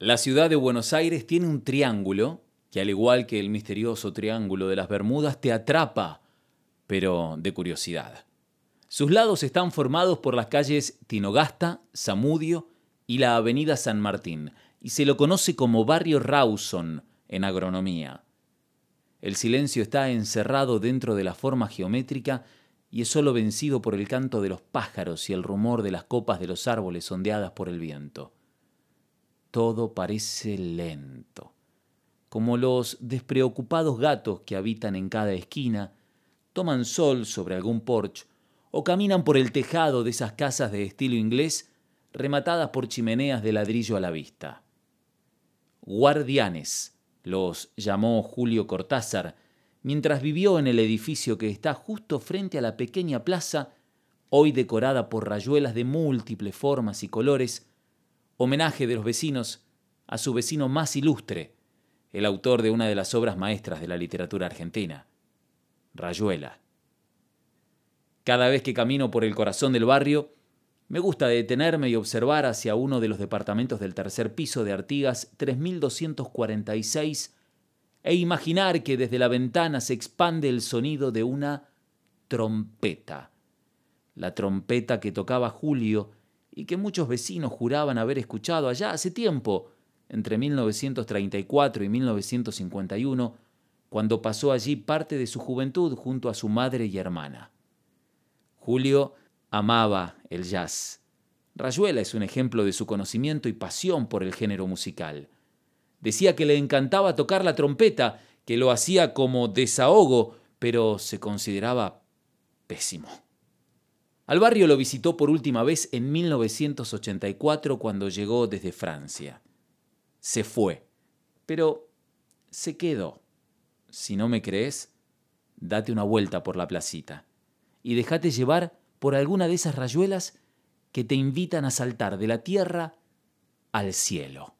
La ciudad de Buenos Aires tiene un triángulo que al igual que el misterioso triángulo de las Bermudas te atrapa, pero de curiosidad. Sus lados están formados por las calles Tinogasta, Zamudio y la avenida San Martín, y se lo conoce como barrio Rawson en agronomía. El silencio está encerrado dentro de la forma geométrica y es solo vencido por el canto de los pájaros y el rumor de las copas de los árboles ondeadas por el viento todo parece lento, como los despreocupados gatos que habitan en cada esquina, toman sol sobre algún porche o caminan por el tejado de esas casas de estilo inglés rematadas por chimeneas de ladrillo a la vista. Guardianes los llamó Julio Cortázar mientras vivió en el edificio que está justo frente a la pequeña plaza, hoy decorada por rayuelas de múltiples formas y colores, homenaje de los vecinos a su vecino más ilustre, el autor de una de las obras maestras de la literatura argentina, Rayuela. Cada vez que camino por el corazón del barrio, me gusta detenerme y observar hacia uno de los departamentos del tercer piso de Artigas 3246 e imaginar que desde la ventana se expande el sonido de una trompeta. La trompeta que tocaba Julio y que muchos vecinos juraban haber escuchado allá hace tiempo, entre 1934 y 1951, cuando pasó allí parte de su juventud junto a su madre y hermana. Julio amaba el jazz. Rayuela es un ejemplo de su conocimiento y pasión por el género musical. Decía que le encantaba tocar la trompeta, que lo hacía como desahogo, pero se consideraba pésimo. Al barrio lo visitó por última vez en 1984 cuando llegó desde Francia. Se fue, pero se quedó. Si no me crees, date una vuelta por la placita y déjate llevar por alguna de esas rayuelas que te invitan a saltar de la tierra al cielo.